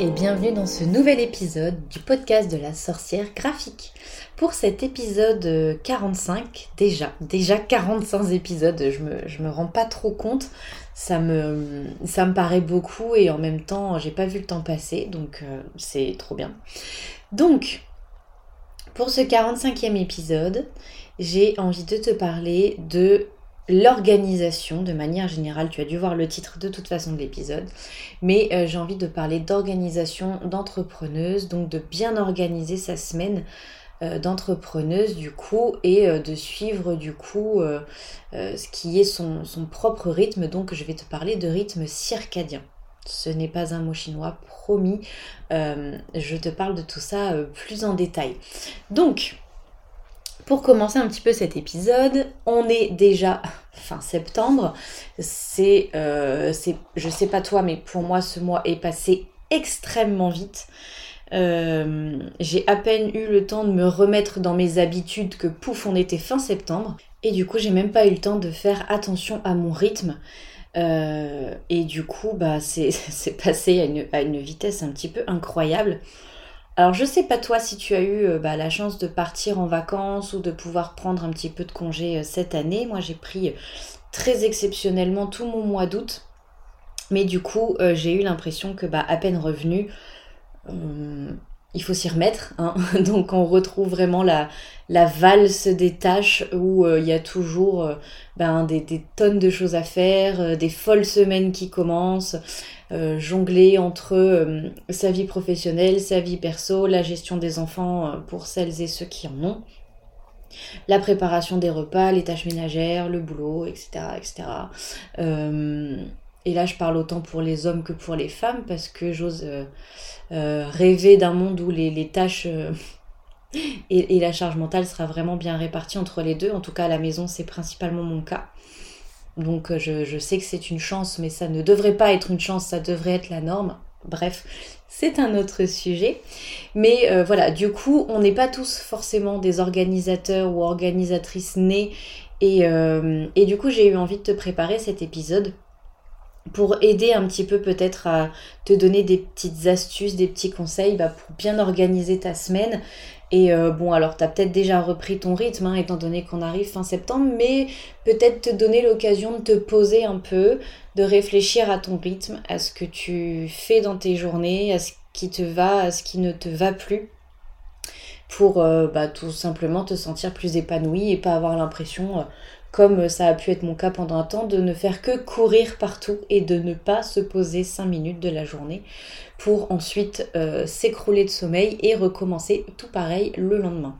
et bienvenue dans ce nouvel épisode du podcast de la sorcière graphique. Pour cet épisode 45, déjà, déjà 45 épisodes, je me, rends pas trop compte, ça me, ça me paraît beaucoup et en même temps j'ai pas vu le temps passer, donc euh, c'est trop bien. Donc, pour ce 45e épisode, j'ai envie de te parler de l'organisation de manière générale. Tu as dû voir le titre de toute façon de l'épisode. Mais euh, j'ai envie de parler d'organisation d'entrepreneuse, donc de bien organiser sa semaine euh, d'entrepreneuse du coup et euh, de suivre du coup ce qui est son, son, propre rythme. Donc je vais te parler de rythme circadien. Ce n'est pas un mot chinois, promis. je te parle de tout ça plus en détail. Donc, pour commencer un petit peu cet épisode, on est déjà fin septembre. C'est, euh, c'est, je sais pas toi, mais pour moi ce mois est passé extrêmement vite. Euh, j'ai à peine eu le temps de me remettre dans mes habitudes que pouf, on était fin septembre. Et du coup, j'ai même pas eu le temps de faire attention à mon rythme. Euh, et du coup, bah, c'est, passé à une vitesse un petit peu incroyable. Alors je sais pas toi si tu as eu euh, bah, la chance de partir en vacances ou de pouvoir prendre un petit peu de congé euh, cette année. Moi j'ai pris euh, très exceptionnellement tout mon mois d'août. Mais du coup j'ai eu l'impression que bah, à peine revenu, il faut s'y remettre. Hein. Donc on retrouve vraiment la, valse des tâches où il y a toujours des, des, tonnes de choses à faire, des folles semaines qui commencent. Euh, jongler entre euh, sa vie professionnelle, sa vie perso, la gestion des enfants euh, pour celles et ceux qui en ont, la préparation des repas, les tâches ménagères, le boulot, etc. etc. et là, je parle autant pour les hommes que pour les femmes parce que j'ose rêver d'un monde où les, tâches... Et, et, la charge mentale sera vraiment bien répartie entre les deux. En tout cas, à la maison, c'est principalement mon cas. Donc euh, je, sais que c'est une chance, mais ça ne devrait pas être une chance, ça devrait être la norme. Bref, c'est un autre sujet. Mais euh, voilà, du coup, on n'est pas tous forcément des organisateurs ou organisatrices nés. Et, euh, et du coup, j'ai eu envie de te préparer cet épisode pour aider un petit peu peut-être à te donner des petites astuces, des petits conseils bah, pour bien organiser ta semaine et euh, bon, alors tu as peut-être déjà repris ton rythme, hein, étant donné qu'on arrive fin septembre, mais peut-être te donner l'occasion de te poser un peu, de réfléchir à ton rythme, à ce que tu fais dans tes journées, à ce qui te va, à ce qui ne te va plus, pour euh, bah, tout simplement te sentir plus épanoui et pas avoir l'impression euh, comme ça a pu être mon cas pendant un temps, de ne faire que courir partout et de ne pas se poser 5 minutes de la journée pour ensuite euh, s'écrouler de sommeil et recommencer tout pareil le lendemain.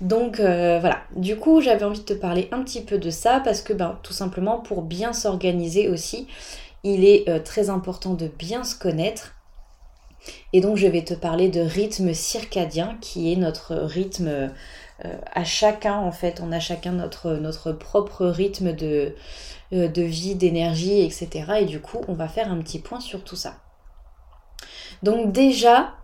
Donc euh, voilà, du coup j'avais envie de te parler un petit peu de ça parce que ben, tout simplement pour bien s'organiser aussi, il est euh, très important de bien se connaître. Et donc je vais te parler de rythme circadien qui est notre rythme à chacun, en fait, on a chacun notre, notre propre rythme de, euh, de vie, d'énergie, etc. Et du coup, on va faire un petit point sur tout ça. Donc déjà,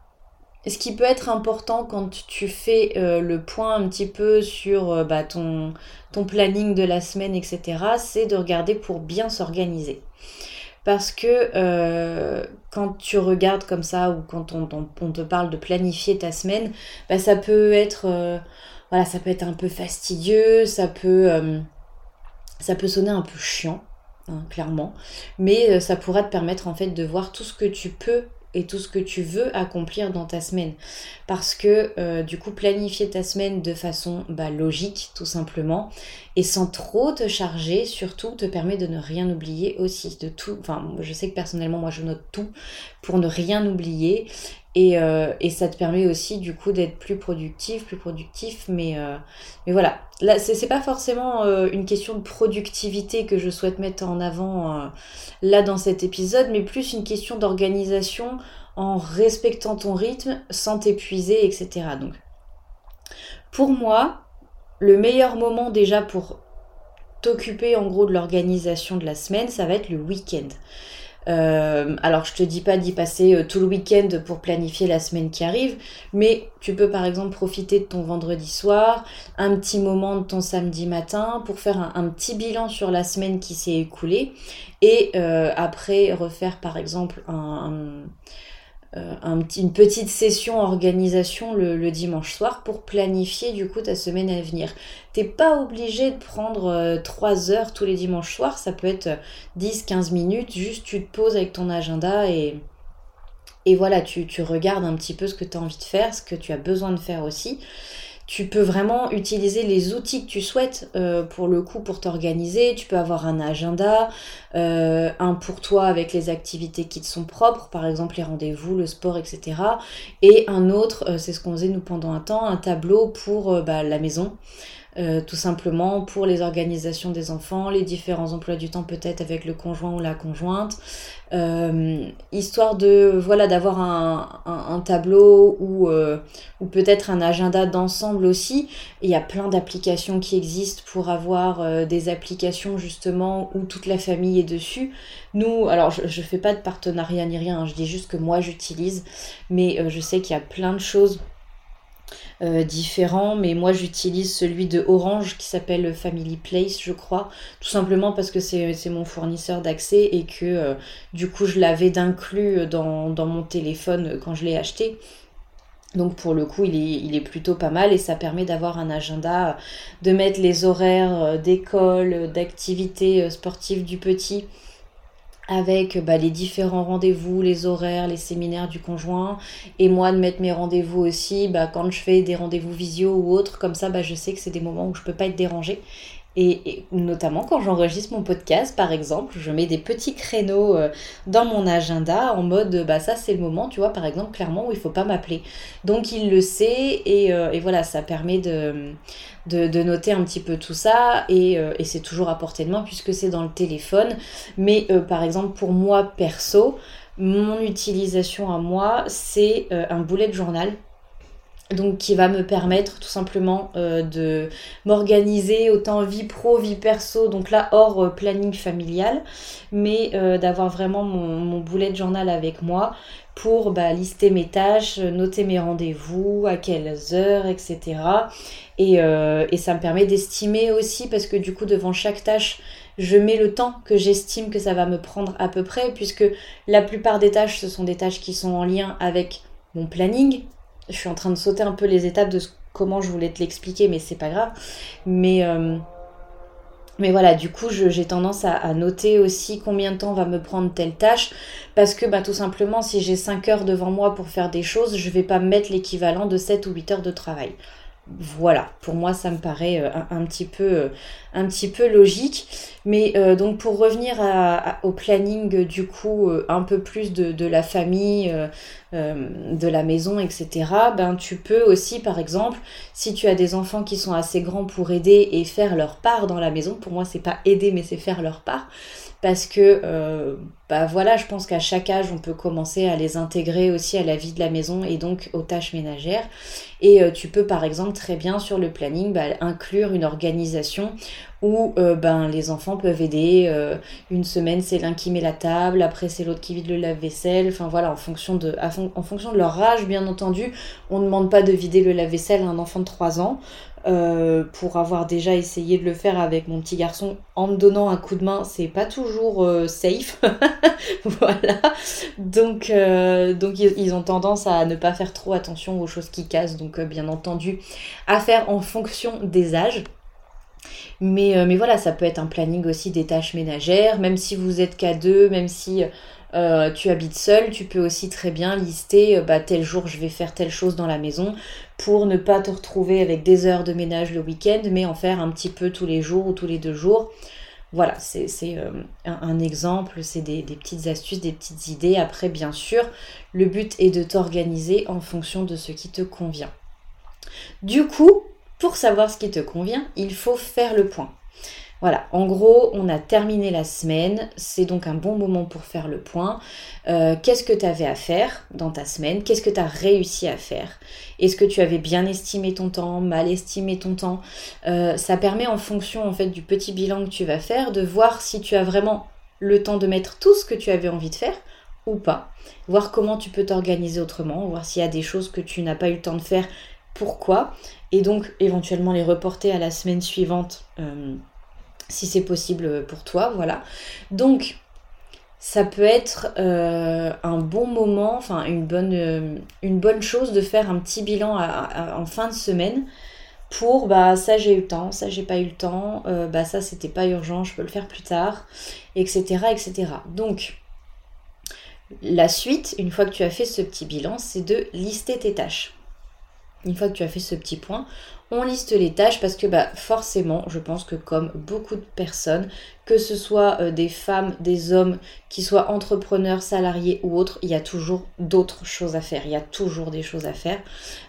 ce qui peut être important quand tu fais euh, le point un petit peu sur bah, ton, ton planning de la semaine, etc., c'est de regarder pour bien s'organiser. Parce que quand tu regardes comme ça ou quand on, on, te parle de planifier ta semaine, bah, ça peut être voilà, ça peut être un peu fastidieux, ça peut, euh, ça peut sonner un peu chiant, hein, clairement, mais euh, ça pourra te permettre en fait de voir tout ce que tu peux et tout ce que tu veux accomplir dans ta semaine. Parce que euh, du coup, planifier ta semaine de façon bah, logique, tout simplement, et sans trop te charger, surtout, te permet de ne rien oublier aussi. De tout, enfin, je sais que personnellement, moi, je note tout pour ne rien oublier. Et, euh, et, ça te permet aussi du coup d'être plus productif, plus productif. Mais, euh, voilà, là c'est pas forcément euh, une question de productivité que je souhaite mettre en avant là dans cet épisode, mais plus une question d'organisation en respectant ton rythme sans t'épuiser, etc. Donc pour moi, le meilleur moment déjà pour t'occuper en gros de l'organisation de la semaine, ça va être le week-end. Euh, alors je te dis pas d'y passer euh, tout le week-end pour planifier la semaine qui arrive, mais tu peux par exemple profiter de ton vendredi soir, un petit moment de ton samedi matin pour faire un, petit bilan sur la semaine qui s'est écoulée et euh, après refaire par exemple un, une petite session organisation le, dimanche soir pour planifier du coup ta semaine à venir. T'es pas obligé de prendre 3 heures tous les dimanches soirs, ça peut être 10-15 minutes, juste tu te poses avec ton agenda et, et voilà, tu, tu regardes un petit peu ce que tu as envie de faire, ce que tu as besoin de faire aussi tu peux vraiment utiliser les outils que tu souhaites euh, pour le coup pour t'organiser. Tu peux avoir un agenda, euh, un pour toi avec les activités qui te sont propres, par exemple les rendez-vous, le sport, etc. Et un autre, euh, c'est ce qu'on faisait nous pendant un temps, un tableau pour bah, la maison. Euh, tout simplement pour les organisations des enfants, les différents emplois du temps peut-être avec le conjoint ou la conjointe, euh, histoire de voilà d'avoir un, tableau ou, euh, ou peut-être un agenda d'ensemble aussi. Il y a plein d'applications qui existent pour avoir des applications justement où toute la famille est dessus. Nous, alors je, ne fais pas de partenariat ni rien, hein, je dis juste que moi j'utilise, mais je sais qu'il y a plein de choses euh, différents, mais moi j'utilise celui de Orange qui s'appelle Family Place, je crois, tout simplement parce que c'est mon fournisseur d'accès et que euh, du coup je l'avais d'inclus dans, mon téléphone quand je l'ai acheté. Donc pour le coup, il est, il est, plutôt pas mal et ça permet d'avoir un agenda, de mettre les horaires euh, d'école, d'activités sportives du petit avec bah, les différents rendez-vous, les horaires, les séminaires du conjoint, et moi de mettre mes rendez-vous aussi, bah, quand je fais des rendez-vous visio ou autres, comme ça bah, je sais que c'est des moments où je peux pas être dérangée. Et, notamment quand j'enregistre mon podcast, par exemple, je mets des petits créneaux euh, dans mon agenda en mode, bah ça c'est le moment, tu vois, par exemple, clairement où il faut pas m'appeler. Donc il le sait et, euh, voilà, ça permet de, noter un petit peu tout ça euh, et, c'est toujours à portée de main puisque c'est dans le téléphone. Mais par exemple pour moi perso, mon utilisation à moi c'est un boulet de journal donc qui va me permettre tout simplement de m'organiser autant vie pro, vie perso, donc là hors planning familial, mais d'avoir vraiment mon, boulet de journal avec moi pour bah, lister mes tâches, noter mes rendez-vous, à quelles heures, etc. Euh, et, ça me permet d'estimer aussi, parce que du coup, devant chaque tâche, je mets le temps que j'estime que ça va me prendre à peu près, puisque la plupart des tâches, ce sont des tâches qui sont en lien avec mon planning. Je suis en train de sauter un peu les étapes de comment je voulais te l'expliquer, mais c'est pas grave. Mais, euh, voilà, du coup, j'ai tendance à, noter aussi combien de temps va me prendre telle tâche, parce que bah, tout simplement, si j'ai 5 heures devant moi pour faire des choses, je vais pas mettre l'équivalent de 7 ou 8 heures de travail. Voilà, pour moi ça me paraît euh, un, petit, peu, euh, un petit peu logique. Mais euh, donc pour revenir au planning du coup un peu plus de, la famille, de la maison, etc. Ben tu peux aussi par exemple, si tu as des enfants qui sont assez grands pour aider et faire leur part dans la maison, pour moi c'est pas aider mais c'est faire leur part parce que euh, bah voilà, je pense qu'à chaque âge, on peut commencer à les intégrer aussi à la vie de la maison et donc aux tâches ménagères. Et euh, tu peux par exemple très bien sur le planning bah, inclure une organisation où euh, ben, les enfants peuvent aider. une semaine, c'est l'un qui met la table, après c'est l'autre qui vide le lave-vaisselle. Enfin voilà, en fonction, de, leur âge, bien entendu, on ne demande pas de vider le lave-vaisselle à un enfant de 3 ans. Euh, pour avoir déjà essayé de le faire avec mon petit garçon en me donnant un coup de main, c'est pas toujours euh, safe. voilà. Euh, donc ils, ont tendance à ne pas faire trop attention aux choses qui cassent. Donc, bien entendu, à faire en fonction des âges. Mais, mais voilà, ça peut être un planning aussi des tâches ménagères, même si vous êtes qu'à deux, même si euh, tu habites seul, tu peux aussi très bien lister euh, bah, tel jour je vais faire telle chose dans la maison pour ne pas te retrouver avec des heures de ménage le week-end, mais en faire un petit peu tous les jours ou tous les deux jours. Voilà, c'est euh, un, exemple, c'est des, petites astuces, des petites idées. Après, bien sûr, le but est de t'organiser en fonction de ce qui te convient. Du coup, pour savoir ce qui te convient, il faut faire le point. Voilà, en gros, on a terminé la semaine, c'est donc un bon moment pour faire le point. Euh, qu'est-ce que tu avais à faire dans ta semaine? Qu'est-ce que tu as réussi à faire? Est-ce que tu avais bien estimé ton temps, mal estimé ton temps? Euh, Ça permet en fonction en fait du petit bilan que tu vas faire de voir si tu as vraiment le temps de mettre tout ce que tu avais envie de faire ou pas. Voir comment tu peux t'organiser autrement, voir s'il y a des choses que tu n'as pas eu le temps de faire, pourquoi, et donc éventuellement les reporter à la semaine suivante. Euh, si c'est possible pour toi, voilà. Donc, ça peut être euh, un bon moment, enfin une bonne, euh, une bonne chose de faire un petit bilan en fin de semaine pour bah ça j'ai eu le temps, ça j'ai pas eu le temps, bah ça c'était pas urgent, je peux le faire plus tard, etc. etc. Donc la suite, une fois que tu as fait ce petit bilan, c'est de lister tes tâches. Une fois que tu as fait ce petit point, on liste les tâches parce que bah, forcément, je pense que comme beaucoup de personnes, que ce soit euh, des femmes, des hommes, qui soient entrepreneurs, salariés ou autres, il y a toujours d'autres choses à faire. Il y a toujours des choses à faire.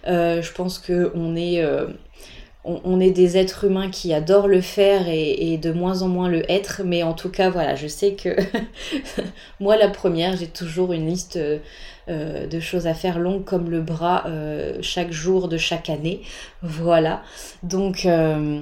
Euh, je pense qu'on est... Euh, on, est des êtres humains qui adorent le faire et, de moins en moins le être, mais en tout cas, voilà, je sais que moi, la première, j'ai toujours une liste euh, de choses à faire longue comme le bras euh, chaque jour de chaque année. Voilà. Donc. Euh,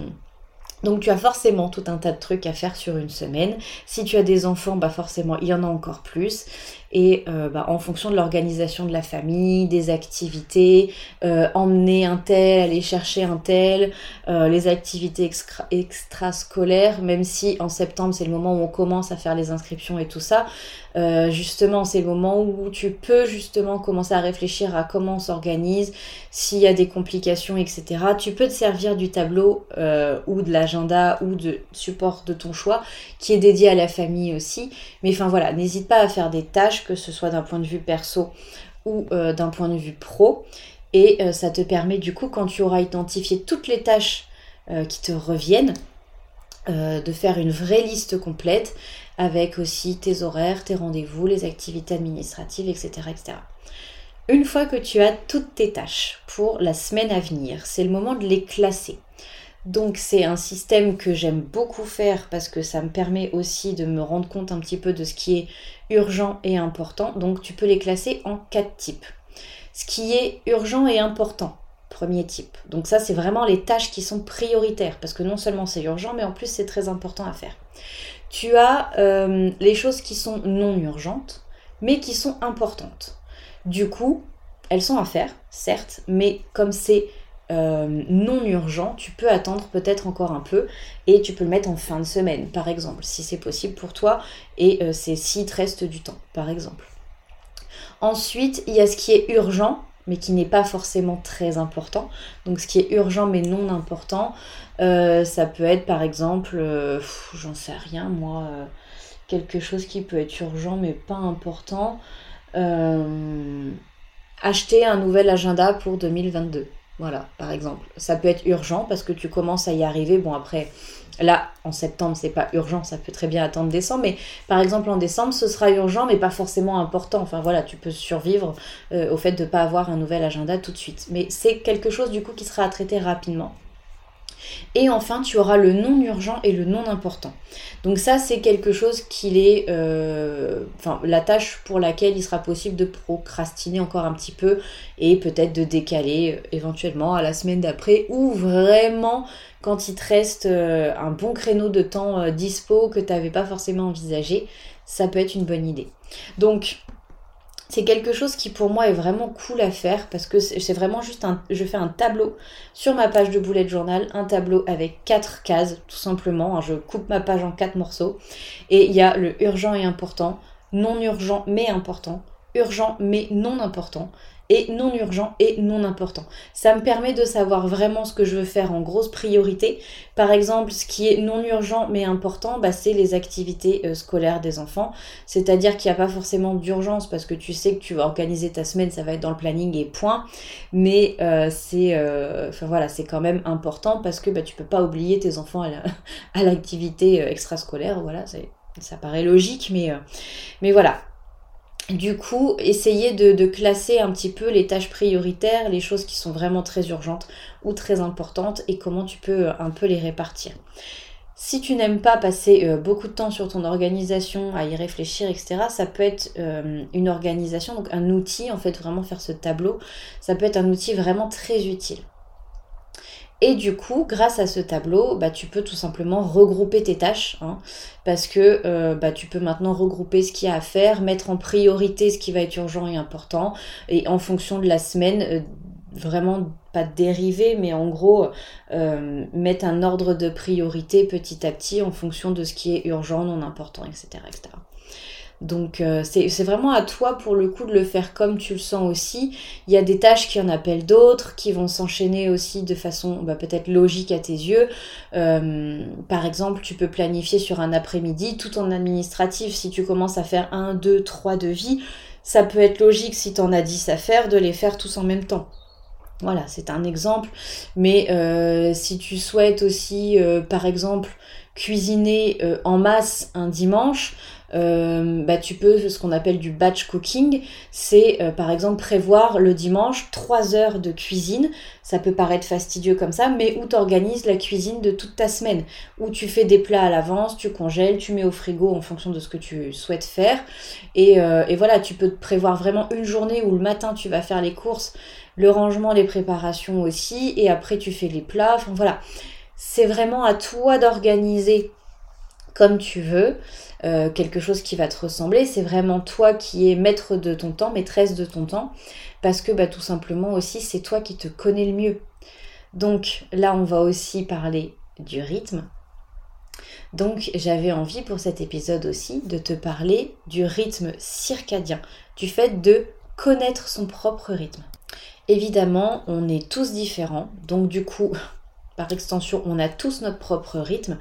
donc tu as forcément tout un tas de trucs à faire sur une semaine. Si tu as des enfants, bah forcément il y en a encore plus et euh, bah, en fonction de l'organisation de la famille, des activités, euh, emmener un tel, aller chercher un tel, euh, les activités extra extrascolaires, même si en septembre c'est le moment où on commence à faire les inscriptions et tout ça, justement c'est le moment où tu peux justement commencer à réfléchir à comment on s'organise, s'il y a des complications, etc. Tu peux te servir du tableau ou de l'agenda ou de support de ton choix qui est dédié à la famille aussi. Mais enfin voilà, n'hésite pas à faire des tâches que ce soit d'un point de vue perso ou euh, d'un point de vue pro. Et euh, ça te permet du coup, quand tu auras identifié toutes les tâches euh, qui te reviennent, de faire une vraie liste complète avec aussi tes horaires, tes rendez-vous, les activités administratives, etc., etc. Une fois que tu as toutes tes tâches pour la semaine à venir, c'est le moment de les classer. Donc c'est un système que j'aime beaucoup faire parce que ça me permet aussi de me rendre compte un petit peu de ce qui est urgent et important. Donc tu peux les classer en quatre types. Ce qui est urgent et important, premier type. Donc ça c'est vraiment les tâches qui sont prioritaires parce que non seulement c'est urgent mais en plus c'est très important à faire. Tu as euh, les choses qui sont non urgentes mais qui sont importantes. Du coup, elles sont à faire, certes, mais comme c'est euh, non urgent, tu peux attendre peut-être encore un peu et tu peux le mettre en fin de semaine, par exemple, si c'est possible pour toi et euh, c'est s'il te reste du temps, par exemple. Ensuite, il y a ce qui est urgent, mais qui n'est pas forcément très important. Donc ce qui est urgent mais non important, euh, ça peut être par exemple, j'en sais rien moi, quelque chose qui peut être urgent mais pas important. acheter un nouvel agenda pour 2022 voilà, par exemple. Ça peut être urgent parce que tu commences à y arriver. Bon, après, là, en septembre, c'est pas urgent, ça peut très bien attendre décembre. Mais par exemple, en décembre, ce sera urgent, mais pas forcément important. Enfin, voilà, tu peux survivre euh, au fait de ne pas avoir un nouvel agenda tout de suite. Mais c'est quelque chose, du coup, qui sera à traiter rapidement. Et enfin, tu auras le non urgent et le non important. Donc ça, c'est quelque chose qu'il est... Euh, la tâche pour laquelle il sera possible de procrastiner encore un petit peu et peut-être de décaler euh, éventuellement à la semaine d'après ou vraiment quand il te reste euh, un bon créneau de temps dispo que tu n'avais pas forcément envisagé, ça peut être une bonne idée. Donc, c'est quelque chose qui pour moi est vraiment cool à faire parce que c'est vraiment juste un. Je fais un tableau sur ma page de bullet journal, un tableau avec quatre cases tout simplement. Hein, je coupe ma page en quatre morceaux et il y a le urgent et important, non urgent mais important, urgent mais non important et non urgent et non important. Ça me permet de savoir vraiment ce que je veux faire en grosse priorité. Par exemple, ce qui est non urgent mais important, bah, c'est les activités euh, scolaires des enfants. C'est-à-dire qu'il n'y a pas forcément d'urgence parce que tu sais que tu vas organiser ta semaine, ça va être dans le planning et point. Mais euh, c'est euh, voilà, c'est quand même important parce que bah, tu peux pas oublier tes enfants à l'activité extrascolaire. Voilà, ça paraît logique, mais, mais voilà, du coup, essayer de, classer un petit peu les tâches prioritaires, les choses qui sont vraiment très urgentes ou très importantes et comment tu peux euh, un peu les répartir. Si tu n'aimes pas passer euh, beaucoup de temps sur ton organisation, à y réfléchir, etc., ça peut être euh, une organisation, donc un outil, en fait, vraiment faire ce tableau, ça peut être un outil vraiment très utile. Et du coup, grâce à ce tableau, bah, tu peux tout simplement regrouper tes tâches, hein, parce que euh, bah, tu peux maintenant regrouper ce qu'il y a à faire, mettre en priorité ce qui va être urgent et important, et en fonction de la semaine, euh, vraiment pas dériver, mais en gros, euh, mettre un ordre de priorité petit à petit en fonction de ce qui est urgent, non important, etc. etc. Donc euh, c'est vraiment à toi pour le coup de le faire comme tu le sens aussi. Il y a des tâches qui en appellent d'autres, qui vont s'enchaîner aussi de façon bah, peut-être logique à tes yeux. Euh, par exemple, tu peux planifier sur un après-midi tout en administratif. Si tu commences à faire un, deux, trois devis, ça peut être logique si tu en as 10 à faire de les faire tous en même temps. Voilà, c'est un exemple. Mais euh, si tu souhaites aussi, par exemple, cuisiner en masse un dimanche, euh, bah, tu peux ce qu'on appelle du batch cooking. C'est euh, par exemple prévoir le dimanche 3 heures de cuisine. Ça peut paraître fastidieux comme ça, mais où tu organises la cuisine de toute ta semaine. Où tu fais des plats à l'avance, tu congèles, tu mets au frigo en fonction de ce que tu souhaites faire. Et, euh, et voilà, tu peux te prévoir vraiment une journée où le matin tu vas faire les courses, le rangement, les préparations aussi, et après tu fais les plats. Enfin voilà. C'est vraiment à toi d'organiser comme tu veux. Euh, quelque chose qui va te ressembler. C'est vraiment toi qui es maître de ton temps, maîtresse de ton temps, parce que bah, tout simplement aussi c'est toi qui te connais le mieux. Donc là on va aussi parler du rythme. Donc j'avais envie pour cet épisode aussi de te parler du rythme circadien, du fait de connaître son propre rythme. Évidemment, on est tous différents, donc du coup, par extension, on a tous notre propre rythme.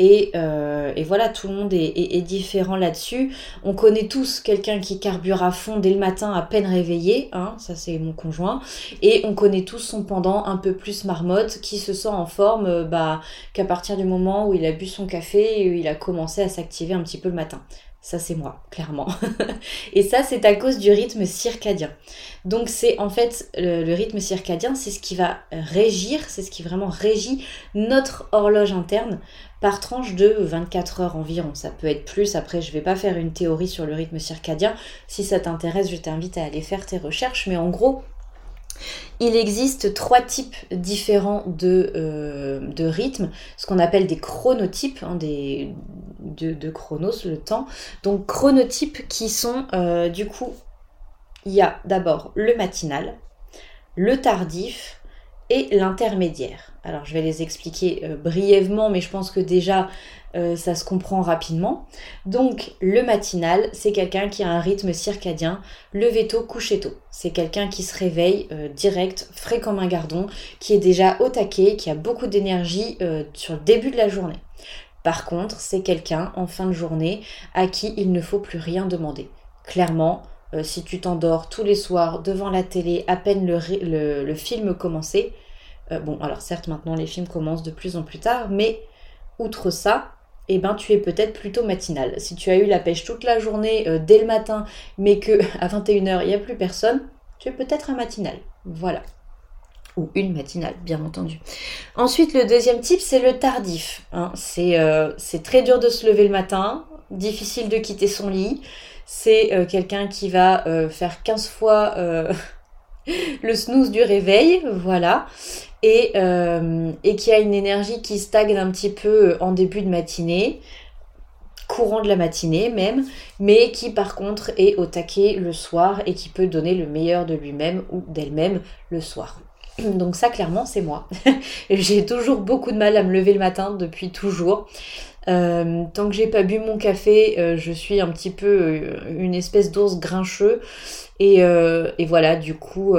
Euh, et, voilà, tout le monde est, différent là-dessus. On connaît tous quelqu'un qui carbure à fond dès le matin, à peine réveillé, hein, ça c'est mon conjoint. Et on connaît tous son pendant un peu plus marmotte, qui se sent en forme euh, bah, qu'à partir du moment où il a bu son café et où il a commencé à s'activer un petit peu le matin. Ça, c'est moi, clairement. et ça, c'est à cause du rythme circadien. Donc, c'est en fait le, rythme circadien, c'est ce qui va régir, c'est ce qui vraiment régit notre horloge interne par tranche de 24 heures environ. Ça peut être plus. Après, je vais pas faire une théorie sur le rythme circadien. Si ça t'intéresse, je t'invite à aller faire tes recherches. Mais en gros, il existe trois types différents de, euh, rythmes, ce qu'on appelle des chronotypes, hein, des, de, chronos, le temps. Donc chronotypes qui sont euh, du coup, il y a d'abord le matinal, le tardif et l'intermédiaire. Alors je vais les expliquer euh, brièvement, mais je pense que déjà euh, ça se comprend rapidement. Donc le matinal, c'est quelqu'un qui a un rythme circadien, levé tôt, couché tôt. C'est quelqu'un qui se réveille euh, direct, frais comme un gardon, qui est déjà au taquet, qui a beaucoup d'énergie sur le début de la journée. Par contre, c'est quelqu'un en fin de journée à qui il ne faut plus rien demander. Clairement, si tu t'endors tous les soirs devant la télé, à peine le, film commencé, bon alors certes maintenant les films commencent de plus en plus tard, mais outre ça, eh ben tu es peut-être plutôt matinal. Si tu as eu la pêche toute la journée euh, dès le matin, mais que à 21h il n'y a plus personne, tu es peut-être un matinal. Voilà. Ou une matinale, bien entendu. Ensuite, le deuxième type, c'est le tardif. Hein. Euh, c'est très dur de se lever le matin, difficile de quitter son lit. C'est euh, quelqu'un qui va faire 15 fois le snooze du réveil, voilà et, euh, et qui a une énergie qui stagne un petit peu en début de matinée, courant de la matinée même, mais qui par contre est au taquet le soir et qui peut donner le meilleur de lui-même ou d'elle-même le soir. Donc ça clairement c'est moi. j'ai toujours beaucoup de mal à me lever le matin depuis toujours. Euh, tant que j'ai pas bu mon café, euh, je suis un petit peu une espèce d'ours grincheux. Et, et, voilà, du coup,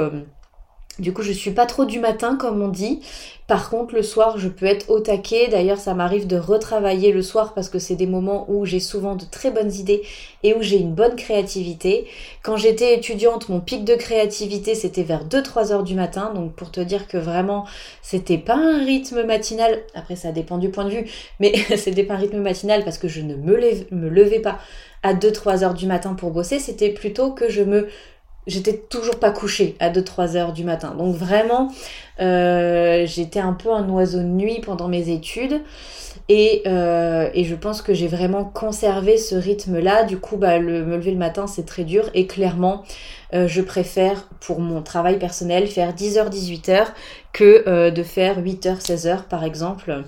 du coup, je suis pas trop du matin, comme on dit. Par contre, le soir, je peux être au taquet. D'ailleurs, ça m'arrive de retravailler le soir parce que c'est des moments où j'ai souvent de très bonnes idées et où j'ai une bonne créativité. Quand j'étais étudiante, mon pic de créativité, c'était vers 2-3 heures du matin. Donc, pour te dire que vraiment, c'était pas un rythme matinal. Après, ça dépend du point de vue, mais c'était pas un rythme matinal parce que je ne me, me levais pas à 2-3 heures du matin pour bosser. C'était plutôt que je me j'étais toujours pas couchée à 2-3 heures du matin. Donc vraiment, euh, j'étais un peu un oiseau de nuit pendant mes études. Et, euh, et je pense que j'ai vraiment conservé ce rythme-là. Du coup, bah, me lever le matin, c'est très dur. Et clairement, euh, je préfère, pour mon travail personnel, faire 10h-18h que de faire 8h-16h, par exemple.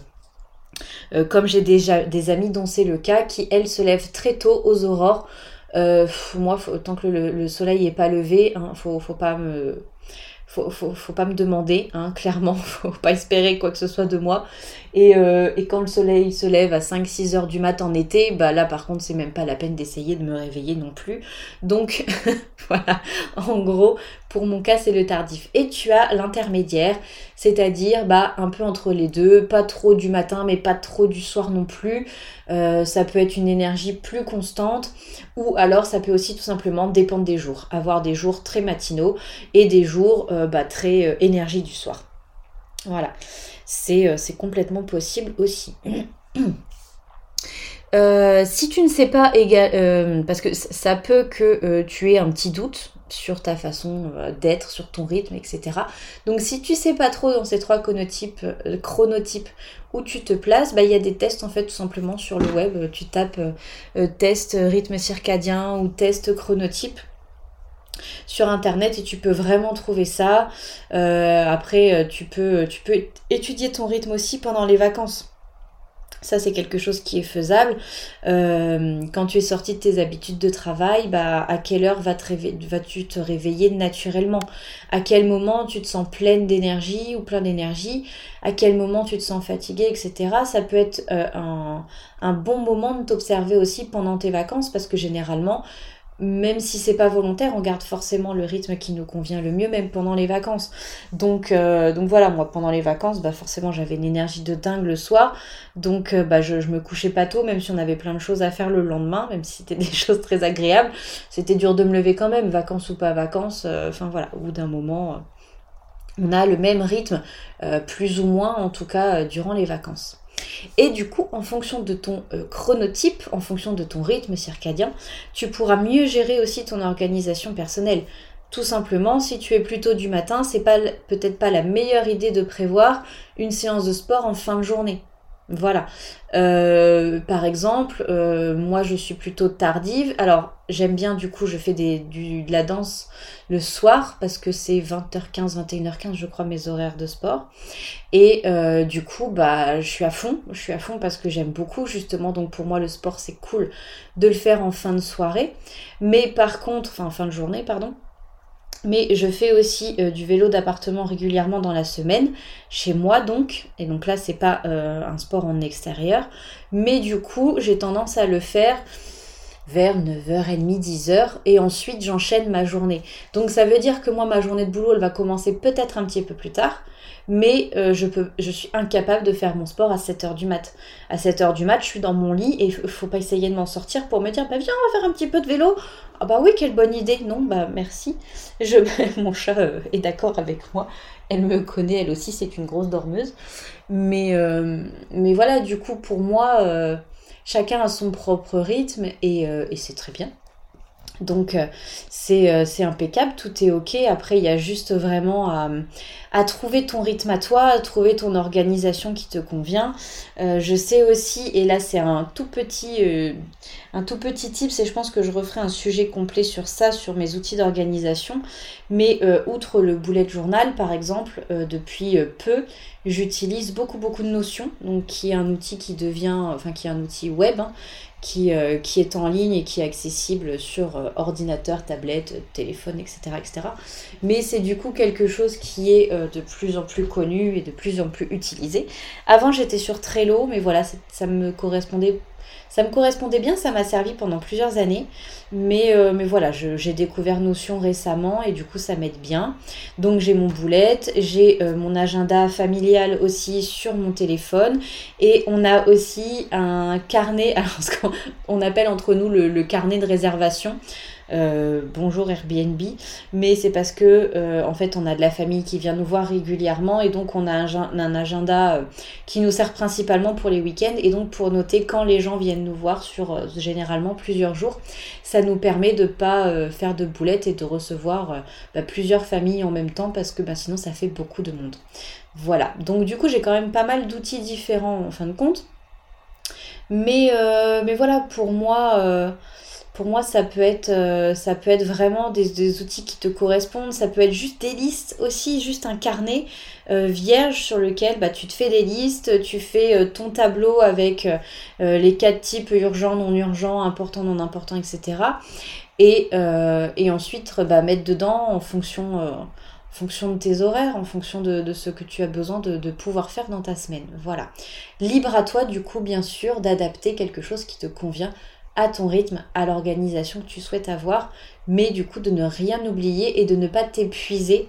comme j'ai déjà des amis dont c'est le cas, qui, elles, se lèvent très tôt aux aurores euh, moi, tant que le, soleil n'est pas levé, hein, faut, faut pas me demander, hein, clairement, faut pas espérer quoi que ce soit de moi. Et, euh, et quand le soleil se lève à 5-6 heures du mat en été, bah là par contre c'est même pas la peine d'essayer de me réveiller non plus. Donc voilà, en gros, pour mon cas c'est le tardif. Et tu as l'intermédiaire, c'est-à-dire bah un peu entre les deux, pas trop du matin mais pas trop du soir non plus. Euh, ça peut être une énergie plus constante ou alors ça peut aussi tout simplement dépendre des jours. Avoir des jours très matinaux et des jours euh, bah, très énergie du soir. Voilà, c'est complètement possible aussi. si tu ne sais pas, parce que ça peut que tu aies un petit doute sur ta façon d'être, sur ton rythme, etc. Donc si tu sais pas trop dans ces trois chronotypes, où tu te places, bah, il y a des tests en fait tout simplement sur le web. Tu tapes euh, euh, test rythme circadien ou test chronotype sur internet et tu peux vraiment trouver ça. Euh, après, tu peux, tu peux étudier ton rythme aussi pendant les vacances. Ça, c'est quelque chose qui est faisable. Euh, quand tu es sorti de tes habitudes de travail, bah, à quelle heure vas-tu te réveiller naturellement? À quel moment tu te sens pleine d'énergie ou plein d'énergie? À quel moment tu te sens fatigué, etc. Ça peut être euh, un bon moment de t'observer aussi pendant tes vacances parce que généralement, même si c'est pas volontaire, on garde forcément le rythme qui nous convient le mieux, même pendant les vacances. Donc, euh, donc voilà, moi pendant les vacances, bah forcément j'avais une énergie de dingue le soir, donc euh, bah je, me couchais pas tôt, même si on avait plein de choses à faire le lendemain, même si c'était des choses très agréables, c'était dur de me lever quand même, vacances ou pas vacances. Euh, enfin voilà, au bout d'un moment, on a le même rythme, plus ou moins en tout cas durant les vacances. Et du coup, en fonction de ton euh, chronotype, en fonction de ton rythme circadien, tu pourras mieux gérer aussi ton organisation personnelle. Tout simplement, si tu es plutôt du matin, c'est peut-être pas la meilleure idée de prévoir une séance de sport en fin de journée. Voilà. Euh, par exemple, euh, moi je suis plutôt tardive. Alors j'aime bien du coup, je fais de la danse le soir parce que c'est 20h15, 21h15 je crois mes horaires de sport. Et euh, du coup, bah je suis à fond. Je suis à fond parce que j'aime beaucoup justement. Donc pour moi le sport c'est cool de le faire en fin de soirée. Mais par contre, enfin fin de journée, pardon. Mais je fais aussi euh, du vélo d'appartement régulièrement dans la semaine, chez moi donc. Et donc là, c'est pas euh, un sport en extérieur. Mais du coup, j'ai tendance à le faire vers 9h30, 10h. Et ensuite, j'enchaîne ma journée. Donc ça veut dire que moi, ma journée de boulot, elle va commencer peut-être un petit peu plus tard mais euh, je, suis incapable de faire mon sport à 7h du mat. À 7h du mat, je suis dans mon lit et il faut pas essayer de m'en sortir pour me dire bah viens, on va faire un petit peu de vélo. Ah bah oui, quelle bonne idée. Non, bah merci. Je, mon chat euh, est d'accord avec moi. Elle me connaît, elle aussi, c'est une grosse dormeuse. Mais, euh, voilà, du coup, pour moi, chacun a son propre rythme et c'est très bien. Donc euh, euh, c'est impeccable, tout est ok. Après, il y a juste vraiment à, trouver ton rythme à toi, à trouver ton organisation qui te convient. Euh, je sais aussi, et là c'est un tout petit un tout petit tip, c'est je pense que je referai un sujet complet sur ça, sur mes outils d'organisation. Mais outre le bullet journal, par exemple, depuis peu, j'utilise beaucoup beaucoup de notions, donc qui est un outil qui devient, enfin qui est un outil web. Hein, euh, qui, est en ligne et qui est accessible sur euh, ordinateur, tablette, téléphone, etc. etc. Mais c'est du coup quelque chose qui est euh, de plus en plus connu et de plus en plus utilisé. Avant j'étais sur Trello, mais voilà, ça me correspondait ça me correspondait bien, ça m'a servi pendant plusieurs années. Mais, euh, mais voilà, j'ai découvert Notion récemment et du coup ça m'aide bien. Donc j'ai mon boulette, j'ai euh, mon agenda familial aussi sur mon téléphone et on a aussi un carnet, alors ce qu'on appelle entre nous le carnet de réservation. Euh, bonjour Airbnb, mais c'est parce que euh, en fait on a de la famille qui vient nous voir régulièrement et donc on a un, agenda euh, qui nous sert principalement pour les week-ends et donc pour noter quand les gens viennent nous voir sur généralement plusieurs jours. Ça nous permet de pas faire de boulettes et de recevoir bah, plusieurs familles en même temps parce que bah, sinon ça fait beaucoup de monde. Voilà, donc du coup j'ai quand même pas mal d'outils différents en fin de compte. Mais, mais voilà, pour moi, pour moi, ça peut être, euh, vraiment des, outils qui te correspondent. Ça peut être juste des listes aussi, juste un carnet euh, vierge sur lequel bah, tu te fais des listes, tu fais euh, ton tableau avec les quatre types urgents, non urgents, importants, non importants, etc. Et, ensuite bah, mettre dedans en fonction fonction de tes horaires, en fonction de, ce que tu as besoin de, pouvoir faire dans ta semaine. Voilà. Libre à toi, du coup, bien sûr, d'adapter quelque chose qui te convient à ton rythme, à l'organisation que tu souhaites avoir, mais du coup de ne rien oublier et de ne pas t'épuiser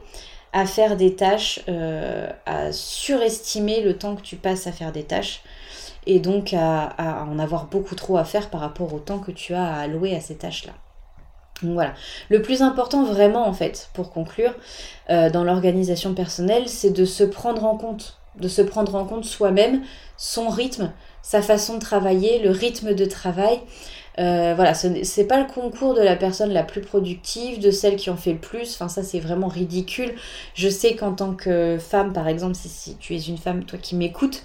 à faire des tâches, euh, à surestimer le temps que tu passes à faire des tâches et donc à, en avoir beaucoup trop à faire par rapport au temps que tu as à allouer à ces tâches-là. Donc voilà. Le plus important vraiment en fait, pour conclure, euh, dans l'organisation personnelle, c'est de se prendre en compte, de se prendre en compte soi-même, son rythme, sa façon de travailler, le rythme de travail, euh, voilà, ce n'est pas le concours de la personne la plus productive, de celle qui en fait le plus. Enfin, ça, c'est vraiment ridicule. Je sais qu'en tant que femme, par exemple, si, tu es une femme, toi qui m'écoutes,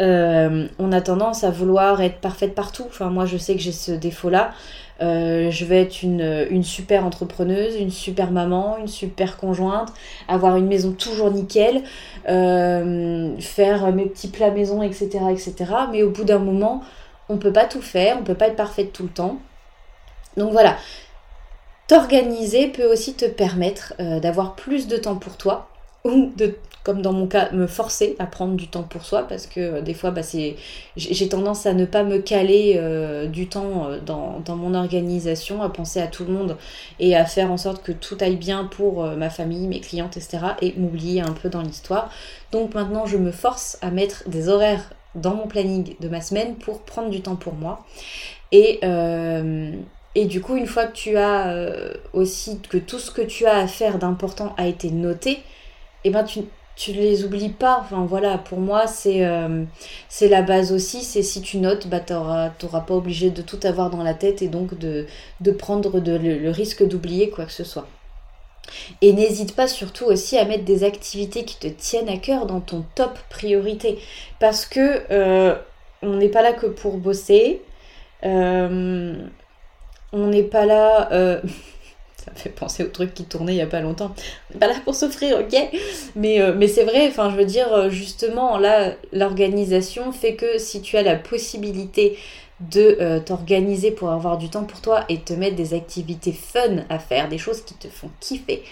euh, on a tendance à vouloir être parfaite partout. Enfin, moi, je sais que j'ai ce défaut-là. Euh, je vais être une, super entrepreneuse, une super maman, une super conjointe, avoir une maison toujours nickel, faire mes petits plats maison, etc., etc. Mais au bout d'un moment, on peut pas tout faire, on peut pas être parfaite tout le temps. Donc voilà, t'organiser peut aussi te permettre euh, d'avoir plus de temps pour toi ou de comme dans mon cas me forcer à prendre du temps pour soi parce que euh, des fois bah, j'ai tendance à ne pas me caler euh, du temps dans, dans, mon organisation à penser à tout le monde et à faire en sorte que tout aille bien pour ma famille mes clientes etc et m'oublier un peu dans l'histoire donc maintenant je me force à mettre des horaires dans mon planning de ma semaine pour prendre du temps pour moi. Et, euh, et du coup, une fois que tu as euh, aussi, que tout ce que tu as à faire d'important a été noté, et eh ben tu, tu les oublies pas. Enfin voilà, pour moi, c'est euh, c'est la base aussi. C'est si tu notes, bah, tu n'auras pas obligé de tout avoir dans la tête et donc de, prendre le risque d'oublier quoi que ce soit. Et n'hésite pas surtout aussi à mettre des activités qui te tiennent à cœur dans ton top priorité. Parce que euh, on n'est pas là que pour bosser. Euh, on n'est pas là. Euh, ça fait penser au truc qui tournait il n'y a pas longtemps. Pas là pour s'offrir, ok? Mais, mais c'est vrai, enfin je veux dire, justement, là, l'organisation fait que si tu as la possibilité de euh, t'organiser pour avoir du temps pour toi et te mettre des activités fun à faire, des choses qui te font kiffer,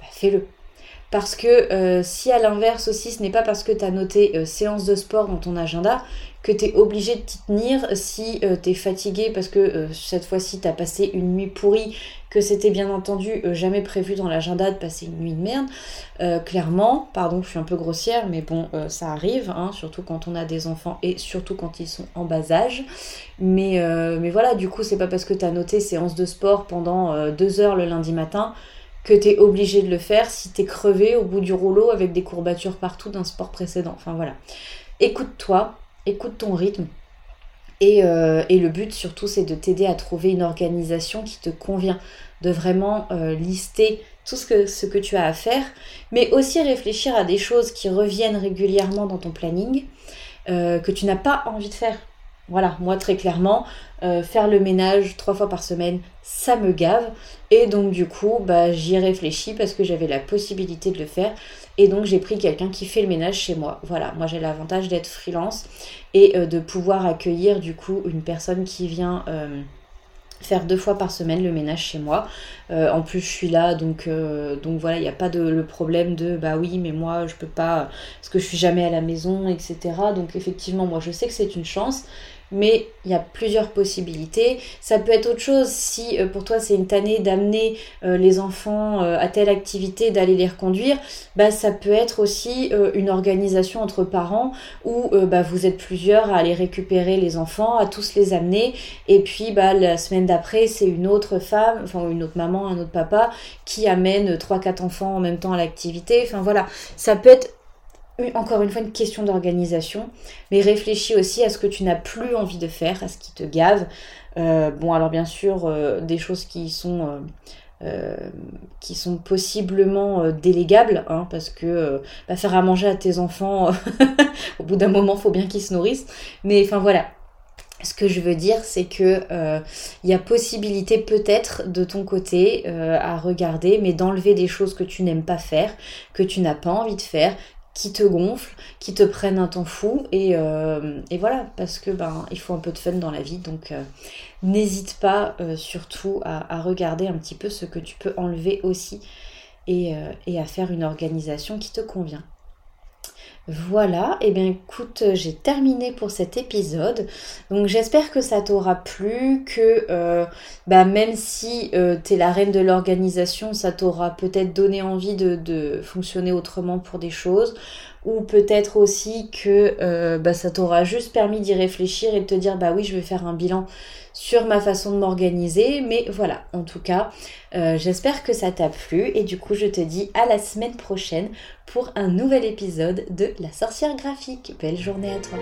bah, fais-le. Parce que euh, si à l'inverse aussi, ce n'est pas parce que tu as noté euh, séance de sport dans ton agenda que tu es obligé de t'y tenir si euh, tu es fatigué parce que euh, cette fois-ci tu as passé une nuit pourrie, que c'était bien entendu euh, jamais prévu dans l'agenda de passer une nuit de merde. clairement, pardon, je suis un peu grossière, mais bon, ça arrive, hein, surtout quand on a des enfants et surtout quand ils sont en bas âge. Mais, mais voilà, du coup, c'est pas parce que tu as noté séance de sport pendant deux heures le lundi matin que tu es obligé de le faire si tu es crevé au bout du rouleau avec des courbatures partout d'un sport précédent. Enfin voilà. Écoute-toi, écoute ton rythme. Euh, et, le but surtout, c'est de t'aider à trouver une organisation qui te convient, de vraiment euh, lister tout ce que, ce que tu as à faire, mais aussi réfléchir à des choses qui reviennent régulièrement dans ton planning, euh, que tu n'as pas envie de faire. Voilà, moi très clairement, faire le ménage trois fois par semaine, ça me gave. Et donc du coup, bah, j'y réfléchis parce que j'avais la possibilité de le faire. Et donc j'ai pris quelqu'un qui fait le ménage chez moi. Voilà, moi j'ai l'avantage d'être freelance et euh, de pouvoir accueillir du coup une personne qui vient euh, faire deux fois par semaine le ménage chez moi. Euh, en plus je suis là donc, donc voilà, il n'y a pas de, le problème de bah oui mais moi je peux pas parce que je suis jamais à la maison etc. Donc effectivement moi je sais que c'est une chance mais il y a plusieurs possibilités. Ça peut être autre chose si euh, pour toi c'est une tannée d'amener euh, les enfants euh, à telle activité, d'aller les reconduire. Bah, ça peut être aussi une organisation entre parents où bah, vous êtes plusieurs à aller récupérer les enfants, à tous les amener. Et puis bah, la semaine d'après, c'est une autre femme, enfin une autre maman, un autre papa qui amène 3-4 enfants en même temps à l'activité. Enfin voilà, ça peut être encore une fois une question d'organisation, mais réfléchis aussi à ce que tu n'as plus envie de faire, à ce qui te gave. Euh, bon, alors bien sûr, euh, des choses qui sont, euh, qui sont possiblement délégables, hein, parce que bah, faire à manger à tes enfants, au bout d'un moment, faut bien qu'ils se nourrissent. Mais enfin voilà. Ce que je veux dire, c'est que il y a possibilité peut-être de ton côté à regarder, mais d'enlever des choses que tu n'aimes pas faire, que tu n'as pas envie de faire, qui te gonflent, qui te prennent un temps fou. Et, euh, voilà, parce que ben il faut un peu de fun dans la vie. Donc euh, n'hésite pas euh, surtout à, regarder un petit peu ce que tu peux enlever aussi. et, et à faire une organisation qui te convient. Voilà, et eh bien écoute, j'ai terminé pour cet épisode. Donc j'espère que ça t'aura plu, que euh, bah, même si euh, tu es la reine de l'organisation, ça t'aura peut-être donné envie de, fonctionner autrement pour des choses. Ou peut-être aussi que euh, bah, ça t'aura juste permis d'y réfléchir et de te dire bah oui je vais faire un bilan sur ma façon de m'organiser. Mais voilà, en tout cas, euh, j'espère que ça t'a plu. Et du coup, je te dis à la semaine prochaine pour un nouvel épisode de La sorcière graphique. Belle journée à toi.